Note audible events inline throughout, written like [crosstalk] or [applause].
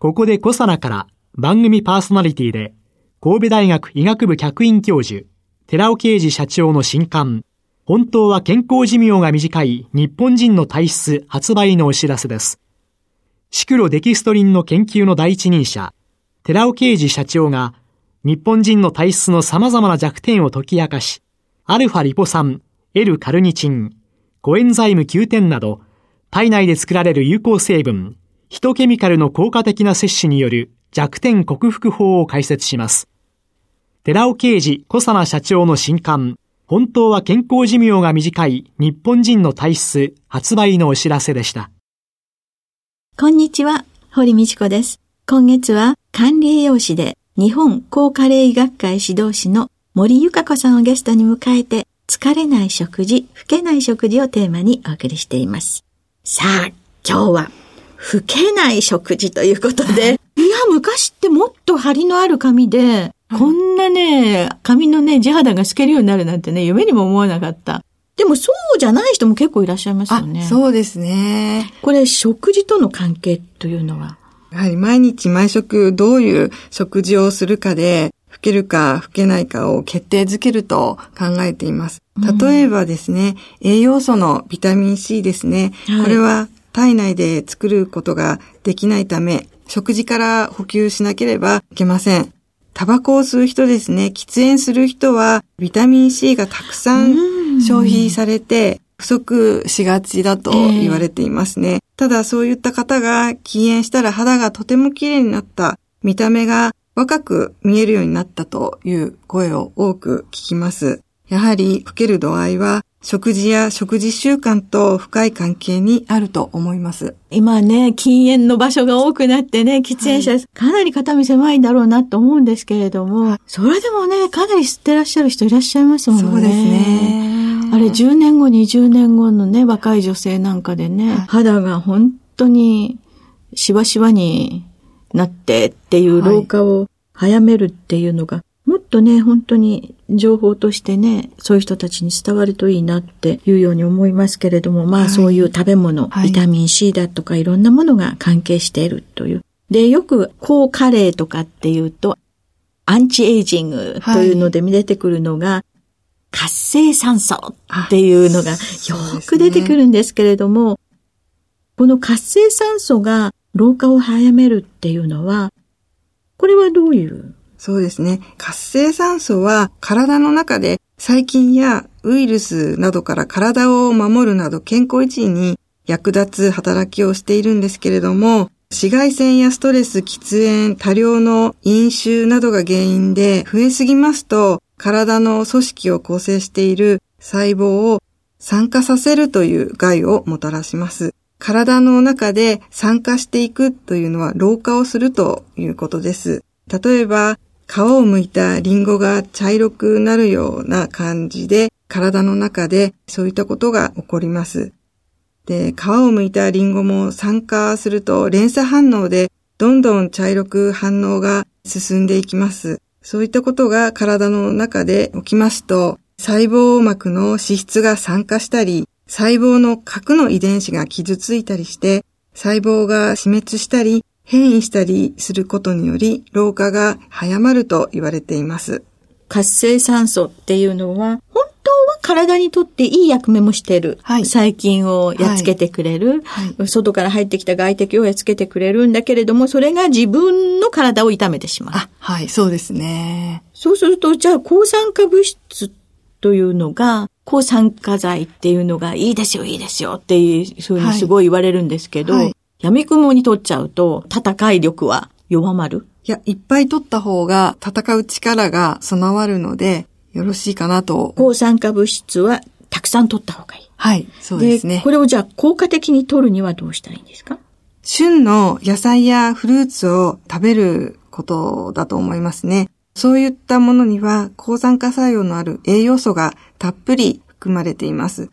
ここでコサナから番組パーソナリティで神戸大学医学部客員教授寺尾啓二社長の新刊本当は健康寿命が短い日本人の体質発売のお知らせです。シクロデキストリンの研究の第一人者、寺尾啓二社長が日本人の体質の様々な弱点を解き明かし、アルファリポ酸、L カルニチン、コエンザイム9点など、体内で作られる有効成分、ヒトケミカルの効果的な摂取による弱点克服法を解説します。寺尾啓二小佐奈社長の新刊、本当は健康寿命が短い日本人の体質発売のお知らせでした。こんにちは、堀道子です。今月は管理栄養士で日本高カレー医学会指導士の森ゆか子さんをゲストに迎えて疲れない食事、老けない食事をテーマにお送りしています。さあ、今日は老けない食事ということで、いや、昔ってもっと張りのある髪で、こんなね、髪のね、地肌が透けるようになるなんてね、夢にも思わなかった。でもそうじゃない人も結構いらっしゃいますよね。そうですね。これ食事との関係というのは？やはり毎日毎食どういう食事をするかで、老けるか老けないかを決定づけると考えています。例えばですね、うん、栄養素のビタミン C ですね。はい、これは体内で作ることができないため、食事から補給しなければいけません。タバコを吸う人ですね、喫煙する人は、ビタミン C がたくさん消費されて、不足しがちだと言われていますね。えー、ただそういった方が禁煙したら肌がとても綺麗になった、見た目が若く見えるようになったという声を多く聞きます。やはり老ける度合いは食事や食事習慣と深い関係にあると思います。今ね、禁煙の場所が多くなってね、喫煙者、はい、かなり肩身狭いんだろうなと思うんですけれども、それでもね、かなり吸ってらっしゃる人いらっしゃいますもんね。そうですね。あれ、10年後、20年後のね、若い女性なんかでね、はい、肌が本当にしわしわになってっていう老化を早めるっていうのが、もっとね、本当に情報としてね、そういう人たちに伝わるといいなっていうように思いますけれども、まあ、そういう食べ物、はい、ビタミン C だとかいろんなものが関係しているという。で、よく高カレーとかっていうと、アンチエイジングというので出てくるのが、活性酸素っていうのがよく出てくるんですけれども、ね、この活性酸素が老化を早めるっていうのは、これはどういうそうですね。活性酸素は体の中で細菌やウイルスなどから体を守るなど健康維持に役立つ働きをしているんですけれども、紫外線やストレス、喫煙、多量の飲酒などが原因で増えすぎますと、体の組織を構成している細胞を酸化させるという害をもたらします。体の中で酸化していくというのは老化をするということです。例えば、皮を剥いたリンゴが茶色くなるような感じで、体の中でそういったことが起こります。で、皮を剥いたリンゴも酸化すると連鎖反応でどんどん茶色く反応が進んでいきます。そういったことが体の中で起きますと、細胞膜の脂質が酸化したり、細胞の核の遺伝子が傷ついたりして、細胞が死滅したり、変異したりすることにより老化が早まると言われています。活性酸素っていうのは、本当は体にとっていい役目もしている。はい、細菌をやっつけてくれる、はいはい、外から入ってきた外敵をやっつけてくれるんだけれども、それが自分の体を痛めてしまう。あ、はい、そうですね。そうすると、じゃあ抗酸化物質というのが、抗酸化剤っていうのがいいですよ、いいですよっていうふうにすごい言われるんですけど、闇雲に取っちゃうと、戦い力は弱まる？いや、いっぱい取った方が戦う力が備わるので、よろしいかなと。抗酸化物質はたくさん取った方がいい。はい、そうですね。これをじゃあ効果的に取るにはどうしたらいいんですか？旬の野菜やフルーツを食べることだと思いますね。そういったものには抗酸化作用のある栄養素がたっぷり含まれています。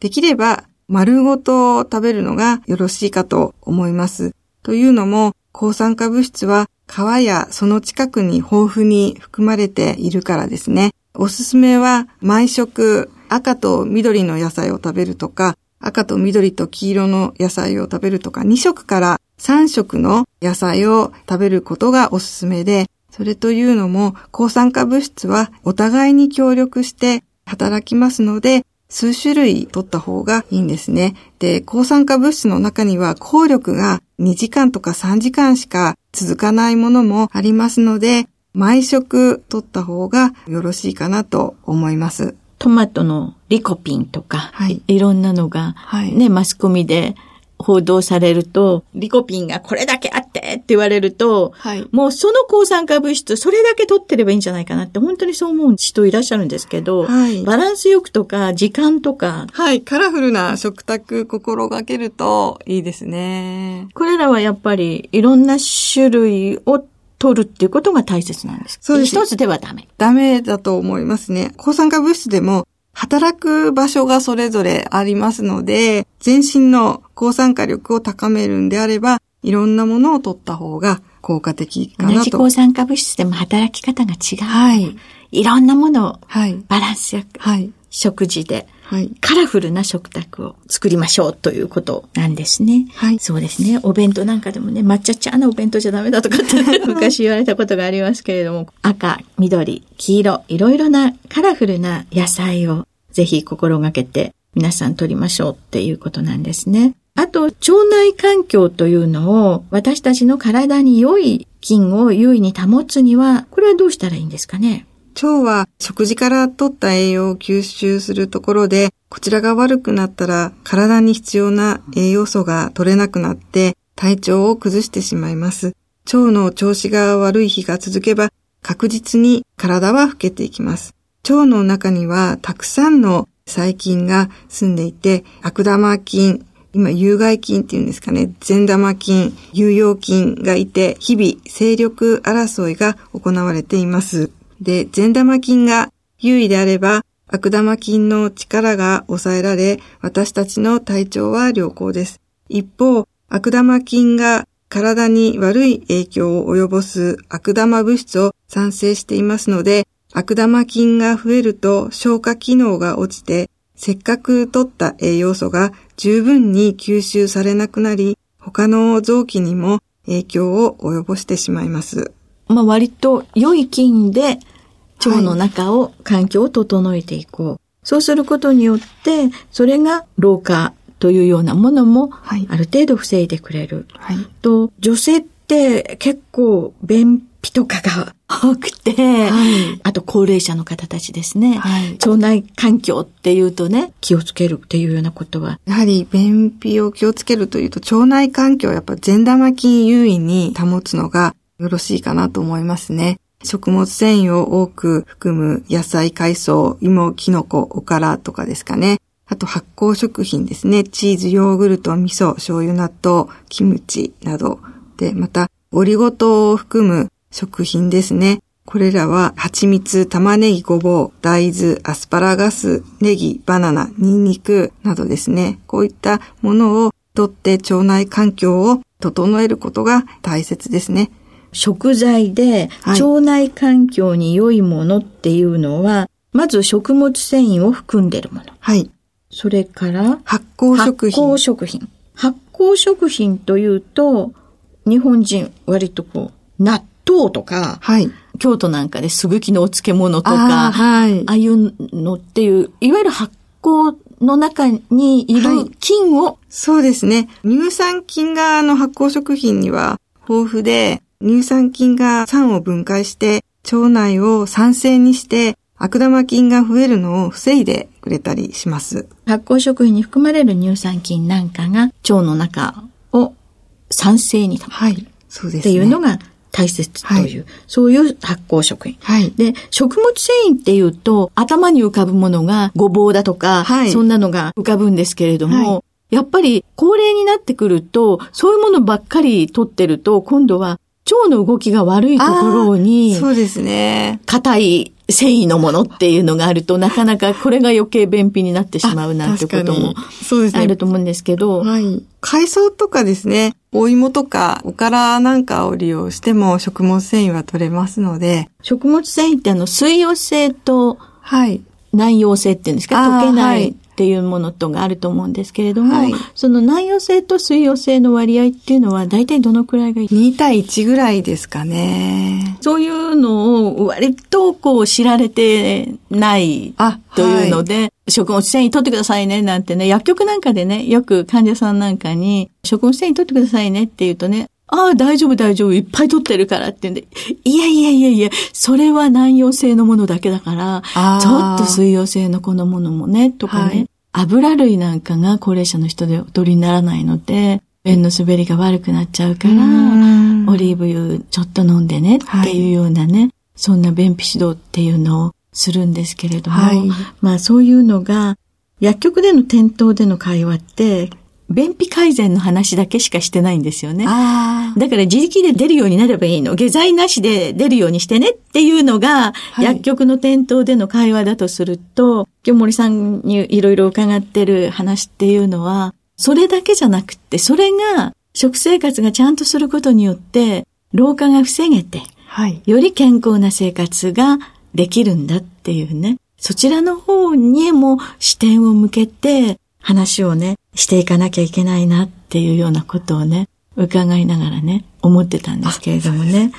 できれば丸ごと食べるのがよろしいかと思います。というのも、抗酸化物質は皮やその近くに豊富に含まれているからですね。おすすめは毎食赤と緑の野菜を食べるとか、赤と緑と黄色の野菜を食べるとか、2食から3食の野菜を食べることがおすすめで、それというのも抗酸化物質はお互いに協力して働きますので、数種類取った方がいいんですね。で、抗酸化物質の中には効力が2時間とか3時間しか続かないものもありますので、毎食取った方がよろしいかなと思います。トマトのリコピンとか、はい、いろんなのが、はい、ね、マスコミで報道されると、リコピンがこれだけあってって言われると、はい、もうその抗酸化物質、それだけ取ってればいいんじゃないかなって、本当にそう思う人いらっしゃるんですけど、はい、バランスよくとか、時間とか。はい、カラフルな食卓心がけるといいですね。これらはやっぱりいろんな種類を取るっていうことが大切なんです。そうです。一つではダメ。ダメだと思いますね。抗酸化物質でも働く場所がそれぞれありますので、全身の抗酸化力を高めるんであれば、いろんなものを取った方が効果的かなと。同じ抗酸化物質でも働き方が違う。はい。いろんなものをバランスよく、はい、食事で、はい、カラフルな食卓を作りましょうということなんですね。はい。そうですね。お弁当なんかでもね、抹茶茶なお弁当じゃダメだとかって [laughs] 昔言われたことがありますけれども、赤、緑、黄色、いろいろなカラフルな野菜をぜひ心がけて皆さん取りましょうっていうことなんですね。あと、腸内環境というのを私たちの体に良い菌を優位に保つには、これはどうしたらいいんですかね？腸は食事から取った栄養を吸収するところで、こちらが悪くなったら体に必要な栄養素が取れなくなって体調を崩してしまいます。腸の調子が悪い日が続けば確実に体は老けていきます。腸の中にはたくさんの細菌が住んでいて、悪玉菌、今、有害菌っていうんですかね、善玉菌、有用菌がいて、日々、勢力争いが行われています。で、善玉菌が優位であれば、悪玉菌の力が抑えられ、私たちの体調は良好です。一方、悪玉菌が体に悪い影響を及ぼす悪玉物質を産生していますので、悪玉菌が増えると消化機能が落ちて、せっかく取った栄養素が十分に吸収されなくなり、他の臓器にも影響を及ぼしてしまいます。まあ割と良い菌で腸の中を、環境を整えていこう。そうすることによって、それが老化というようなものも、ある程度防いでくれる。はい、と、女性って結構便秘とかが [laughs] 多くて、はい、あと高齢者の方たちですね、はい、腸内環境っていうとね、気をつけるっていうようなことは。やはり便秘を気をつけるというと、腸内環境をやっぱ善玉菌優位に保つのがよろしいかなと思いますね。食物繊維を多く含む野菜、海藻、芋、キノコ、おからとかですかね。あと発酵食品ですね。チーズ、ヨーグルト、味噌、醤油、納豆、キムチなど。で、また、オリゴ糖を含む食品ですね。これらは、蜂蜜、玉ねぎ、ごぼう、大豆、アスパラガス、ネギ、バナナ、ニンニクなどですね。こういったものをとって腸内環境を整えることが大切ですね。食材で腸内環境に良いものっていうのは、はい、まず食物繊維を含んでるもの。はい。それから発酵食品。発酵食品。発酵食品というと、日本人割とこう、納豆とか、はい。京都なんかですぐきのお漬物とか、あ,、はい、ああいうのっていう、いわゆる発酵の中にいる菌を、はい、そうですね。乳酸菌があの発酵食品には豊富で、乳酸菌が酸を分解して腸内を酸性にして悪玉菌が増えるのを防いでくれたりします。発酵食品に含まれる乳酸菌なんかが腸の中を酸性に保つ。はい。そうです、ね。っていうのが大切という、はい、そういう発酵食品。はい。で、食物繊維っていうと、頭に浮かぶものがごぼうだとか、はい、そんなのが浮かぶんですけれども、やっぱり高齢になってくると、そういうものばっかり取ってると、今度は腸の動きが悪いところに、そうですね。硬い繊維のものっていうのがあると、なかなかこれが余計便秘になってしまうなんてこともそうですね。あると思うんですけど、はい。海藻とかですね、お芋とかおからなんかを利用しても食物繊維は取れますので、食物繊維ってあの水溶性とはい。内溶性っていうんですか？溶けなはいいっていうものとがあると思うんですけれども、はい。その内溶性と水溶性の割合っていうのは大体どのくらいがいい？2対1ぐらいですかね。そういうのを割とこう知られてないあ、というので、食物繊維取ってくださいねなんてね、薬局なんかでね、よく患者さんなんかに食物繊維取ってくださいねって言うとね、ああ、大丈夫大丈夫、いっぱい取ってるからって言うんで、いやいやいやいや、それは内容性のものだけだから、ちょっと水溶性のこのものもね、とかね、はい。油類なんかが高齢者の人でお取りにならないので、便の滑りが悪くなっちゃうから、うん。オリーブ油ちょっと飲んでねっていうようなね、そんな便秘指導っていうのをするんですけれども、はい。まあそういうのが、薬局での店頭での会話って、便秘改善の話だけしかしてないんですよね。あだから自力で出るようになればいいの。下剤なしで出るようにしてねっていうのが、い薬局の店頭での会話だとすると、今日森さんにいろいろ伺ってる話っていうのは、それだけじゃなくって、それが食生活がちゃんとすることによって、老化が防げて、はい。より健康な生活ができるんだっていうね。そちらの方にも視点を向けて話をね、していかなきゃいけないなっていうようなことをね、伺いながらね、思ってたんですけれどもね。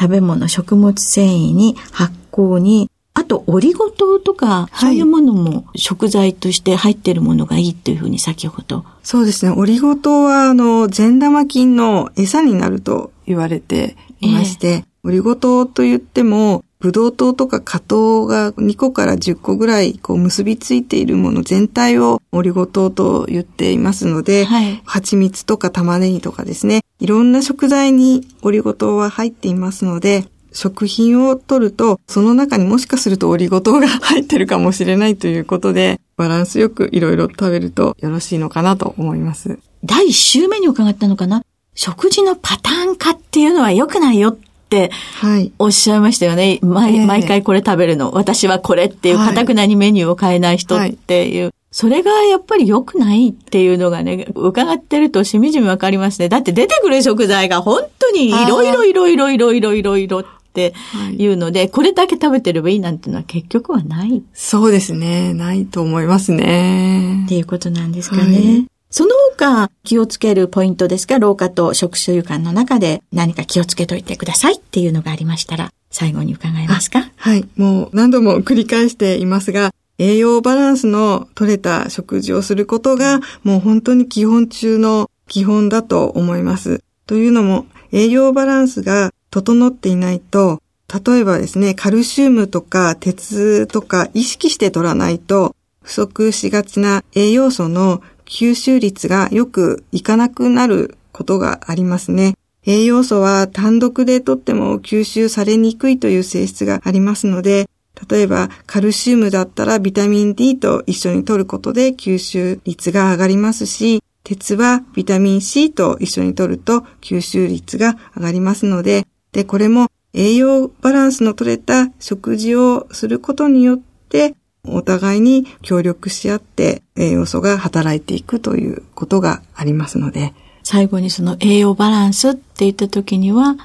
食べ物、食物繊維に発酵に、あとオリゴ糖とか、はいそういうものも食材として入ってるものがいいというふうに先ほど。そうですね。オリゴ糖は、あの、善玉菌の餌になると言われていまして、オリゴ糖と言っても、ブドウ糖とか果糖が2個から10個ぐらいこう結びついているもの全体をオリゴ糖と言っていますので、はい。蜂蜜とか玉ねぎとかですね、いろんな食材にオリゴ糖は入っていますので、食品を取ると、その中にもしかするとオリゴ糖が入ってるかもしれないということで、バランスよくいろいろ食べるとよろしいのかなと思います。第1週目に伺ったのかな。食事のパターン化っていうのは良くないよってはい。おっしゃいましたよね。毎,、ええ毎回これ食べるの。私はこれっていう、はいかたくなにメニューを変えない人っていう。それがやっぱり良くないっていうのがね、伺ってるとしみじみわかりますね。だって出てくる食材が本当にいろいろいろいろいろいろいろいろっていうので、これだけ食べてればいいなんていうのは結局はないっそうですね。ないと思いますね。ていうことなんですかね。はいその他気をつけるポイントですが、老化と食習慣の中で何か気をつけといてくださいっていうのがありましたら、最後に伺えますか？はい。もう何度も繰り返していますが、栄養バランスの取れた食事をすることが、もう本当に基本中の基本だと思います。というのも、栄養バランスが整っていないと、例えばですね、カルシウムとか鉄とか意識して取らないと、不足しがちな栄養素の吸収率がよくいかなくなることがありますね。栄養素は単独でとっても吸収されにくいという性質がありますので、例えばカルシウムだったらビタミン D と一緒に摂ることで吸収率が上がりますし、鉄はビタミン C と一緒に摂ると吸収率が上がりますので、で、これも栄養バランスの取れた食事をすることによって、お互いに協力し合って栄養素が働いていくということがありますので、最後にその栄養バランスって言った時には、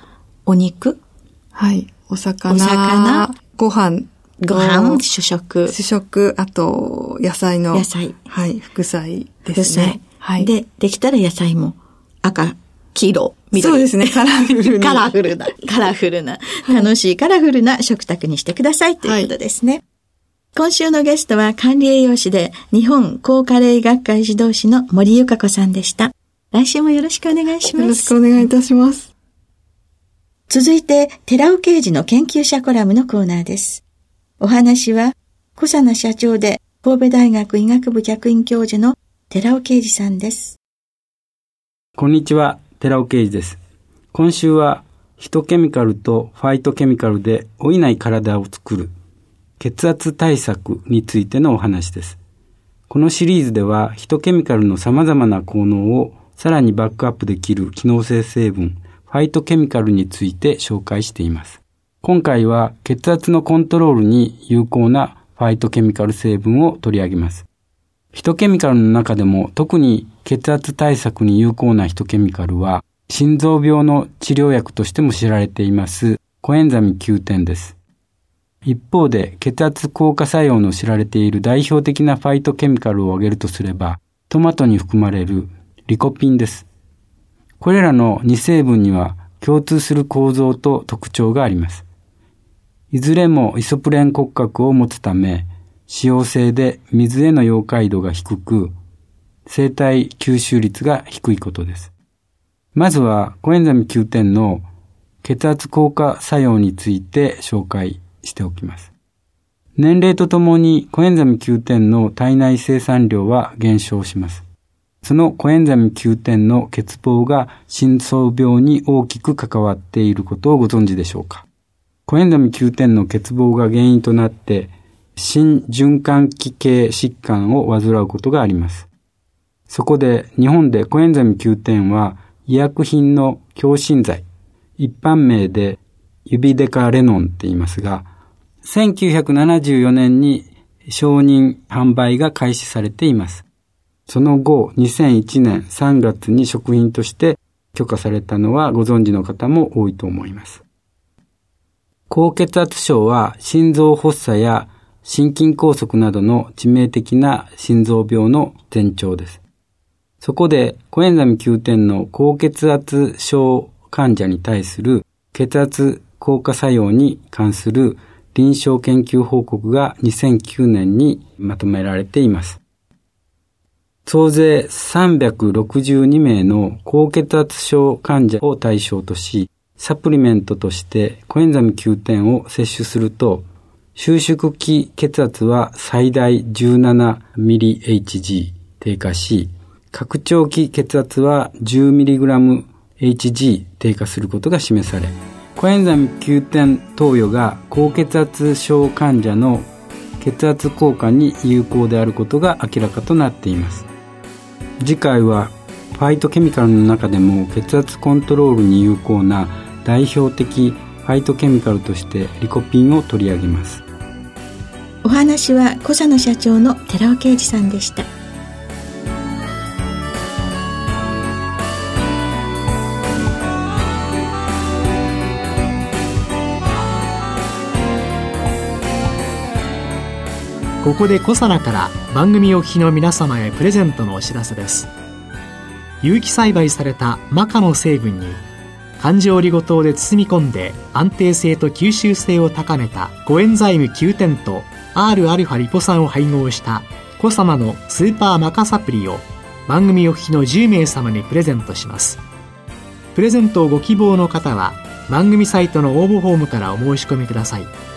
お肉、はい。お魚、お魚？ご飯、ご飯、主食、主食、あと、野菜の。野菜。はい、副菜副ですね菜。。はい。で、できたら野菜も赤、黄色、緑。そうですね、[laughs] カラフルに。カラフルな、カラフルな、楽しいカラフルな食卓にしてくださいということですね。今週のゲストは管理栄養士で日本高カレー医学会指導士の森ゆか子さんでした。来週もよろしくお願いしますよろし。くお願いいたします。続いて、寺尾刑事の研究者コラムのコーナーです。お話は、小佐奈社長で神戸大学医学部客員教授の寺尾啓二さんです。こんにちは、寺尾啓二です。今週は、ヒトケミカルとファイトケミカルで老いない体を作る血圧対策についてのお話です。このシリーズではヒトケミカルの様々な効能をさらにバックアップできる機能性成分、ファイトケミカルについて紹介しています。今回は血圧のコントロールに有効なファイトケミカル成分を取り上げます。ヒトケミカルの中でも特に血圧対策に有効なヒトケミカルは心臓病の治療薬としても知られていますコエンザミ Q10 です。一方で血圧効果作用の知られている代表的なファイトケミカルを挙げるとすればトマトに含まれるリコピンです。これらの2成分には共通する構造と特徴があります。いずれもイソプレン骨格を持つため、使用性で水への溶解度が低く、生体吸収率が低いことです。まずはコエンザミ Q10 の血圧効果作用について紹介しておきます。年齢とともにコエンザミ Q10 の体内生産量は減少します。そのコエンザミ Q10 の欠乏が心臓病に大きく関わっていることをご存知でしょうか？コエンザミ Q10 の欠乏が原因となって心循環器系疾患を患うことがあります。そこで日本でコエンザミ Q10 は医薬品の強心剤、一般名で指デカレノンって言いますが、1974年に承認販売が開始されています。その後、2001年3月に食品として許可されたのはご存知の方も多いと思います。高血圧症は心臓発作や心筋梗塞などの致命的な心臓病の前兆です。そこで、コエンザミ Q10 の高血圧症患者に対する血圧効果作用に関する臨床研究報告が2009年にまとめられています。総勢362名の高血圧症患者を対象とし、サプリメントとしてコエンザミ Q10 を摂取すると、収縮期血圧は最大 17mHg 低下し、拡張期血圧は 10mgHg 低下することが示され、コエンザミ Q10 投与が高血圧症患者の血圧効果に有効であることが明らかとなっています。次回はファイトケミカルの中でも血圧コントロールに有効な代表的ファイトケミカルとしてリコピンを取り上げますお話は小佐野社長の寺尾啓二さんでしたここでコサナから番組お聞きの皆様へプレゼントのお知らせです。有機栽培されたマカの成分に環状リゴ糖で包み込んで安定性と吸収性を高めたコエンザイム9点と Rα リポ酸を配合したコサナのスーパーマカサプリを番組お聞きの10名様にプレゼントします。プレゼントをご希望の方は番組サイトの応募フォームからお申し込みください。